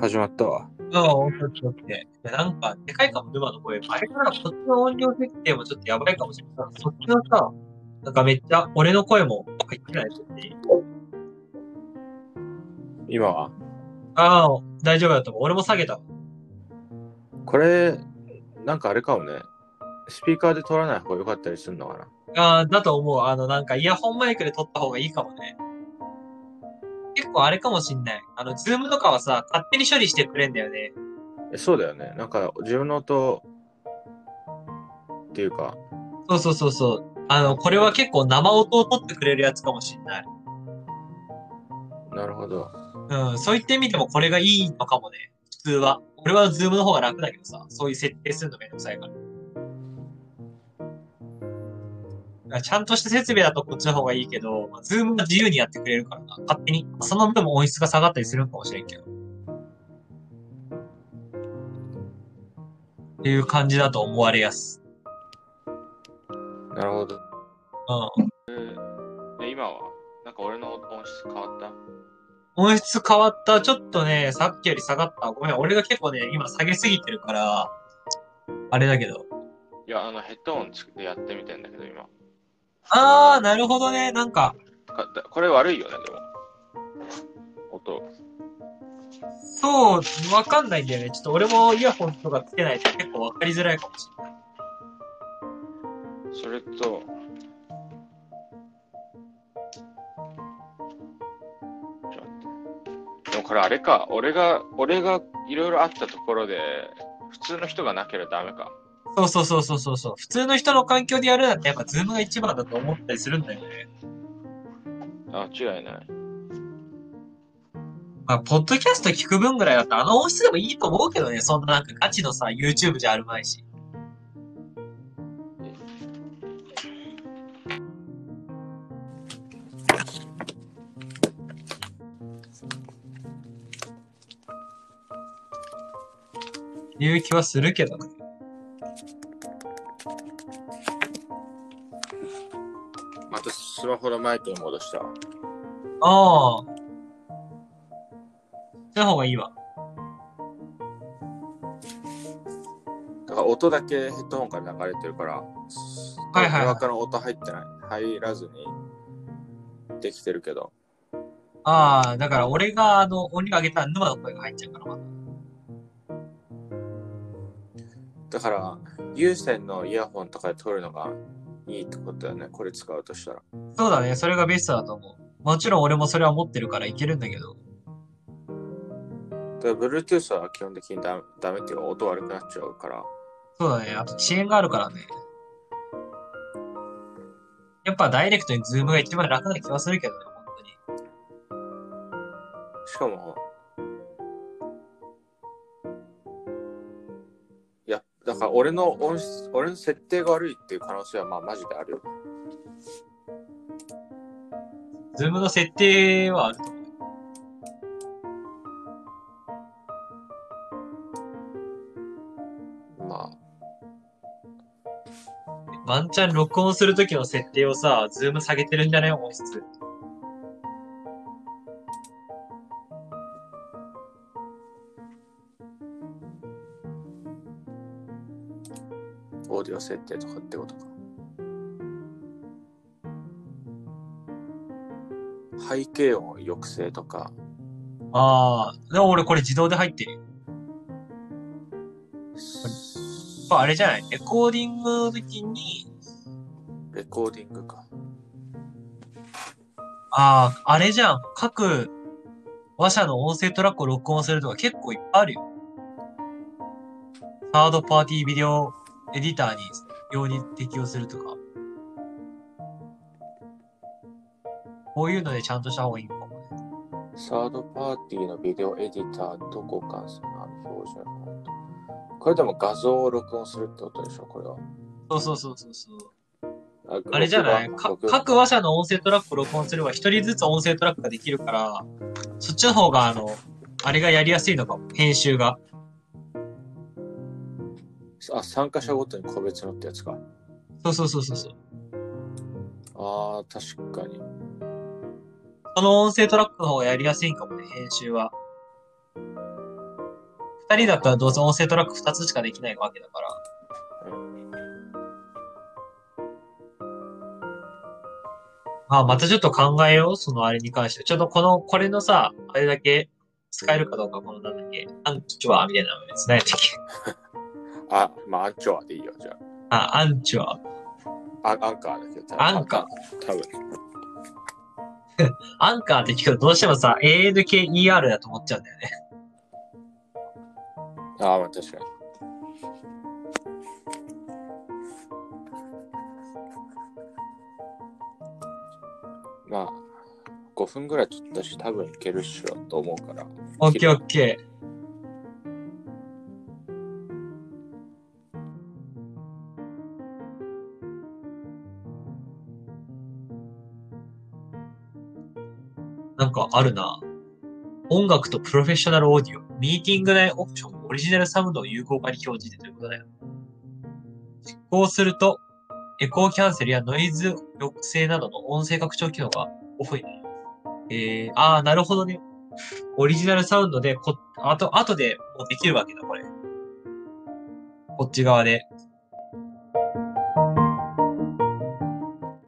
始まったわ。いやなんか、でかいかも、沼の声。あれからこっちの音量設定もちょっとやばいかもしれない。そっちのさ、なんかめっちゃ、俺の声も入ってないとっていい今は？ああ、大丈夫だと思う。俺も下げたわ。これ、なんかあれかもね。スピーカーで撮らない方が良かったりするのかな？ああ、だと思う。あの、なんかイヤホンマイクで撮った方がいいかもね。結構あれかもしんない。あの、ズームとかはさ、勝手に処理してくれんだよね。えそうだよね。なんか自分の音っていうか、そうそうそうそう。あの、これは結構生音を取ってくれるやつかもしんない。なるほど。うん、そう言ってみてもこれがいいのかもね。普通は。俺はズームの方が楽だけどさ、そういう設定するのめんどくさいから。ちゃんとした設備だとこっちの方がいいけど、まあ、ズームが自由にやってくれるからな。勝手に。その分も音質が下がったりするかもしれんけど。っていう感じだと思われやす。なるほど。うん。え今は？なんか俺の音質変わった？音質変わった。ちょっとね、さっきより下がった。ごめん、俺が結構ね、今下げすぎてるから、あれだけど。いや、あのヘッドホンつでやってみてんだけど今。あー、なるほどね。なんか、かだこれ悪いよね、でも。音。そう、わかんないんだよね。ちょっと俺もイヤホンとかつけないと結構わかりづらいかもしれない。それと、ちょっと待ってでもこれあれか、俺が、俺がいろいろあったところで、普通の人がなければダメか。そうそうそうそうそうそう。普通の人の環境でやるなんてやっぱズームが一番だと思ったりするんだよね。あ、違いない。まあ、ポッドキャスト聞く分ぐらいだったらあの音質でもいいと思うけどね。そんななんかガチのさ、YouTube じゃあるまいし。いう気はするけどね。またスマホのマイクに戻したわ。ああ。その方がいいわ。だから音だけヘッドホンから流れてるから、はいはいはい中の音入ってない。入らずにできてるけど。ああ、だから俺があの、音量上げたら沼の声が入っちゃうから、まだ。だから、有線のイヤホンとかで撮るのがいいってことだよね。これ使うとしたら。そうだね、それがベストだと思う。もちろん俺もそれは持ってるからいけるんだけど。だから Bluetooth は基本的にダダメっていうか音悪くなっちゃうから。そうだね、あと遅延があるからね。やっぱダイレクトに Zoom が一番楽な気はするけどね、本当に。しかも、から俺の音質、俺の設定が悪いっていう可能性はまあマジであるよ。 Zoom の設定はあると思う。まあ、ワンチャン録音するときの設定をさ、 Zoom 下げてるんじゃない？音質。オーディオ設定とかってことか。背景音抑制とか、ああ、でも俺これ自動で入ってるよ。まああれじゃない？レコーディングの時に、レコーディングか。ああ、あれじゃん。各話者の音声トラックを録音するとか結構いっぱいあるよ。サードパーティービデオエディターに用に適用するとか。こういうのでちゃんとした方がいいのかもね。サードパーティーのビデオエディターと互換性のある標準フォント。これでも画像を録音するってことでしょ、これは。そうそうそうそうそう。ああれじゃない？各話者の音声トラックを録音すれば一人ずつ音声トラックができるから、そっちの方があの、あれがやりやすいのかも。編集が。あ、参加者ごとに個別のってやつか。そうそうそうそうそう。ああ、確かに。その音声トラックの方がやりやすいんかもね、編集は。二人だったらどうせ音声トラック二つしかできないわけだから。まあ、またちょっと考えよう、そのあれに関して。ちょっとこの、これのさ、あれだけ使えるかどうか、このなんだっけ、アンチュアみたいなのです。何やったっけあ、まあ、アンチョアでいいよ、じゃあ、アンチュア。あ。あアンカーだけど、アンカー。多分。アンカーって聞くとどうしてもさ、ANKER だと思っちゃうんだよね。ああ、まあ確かに。まあ、5分ぐらい撮ったし、多分いけるっしょと思うから。オッケーオッケー。なんかあるな。音楽とプロフェッショナルオーディオ、ミーティング内オプション、オリジナルサウンドを有効化に表示でということだよ。実行すると、エコーキャンセルやノイズ抑制などの音声拡張機能がオフになります。えー、あー、なるほどね。オリジナルサウンドでこ、あと、後でもうできるわけだ、これ。こっち側で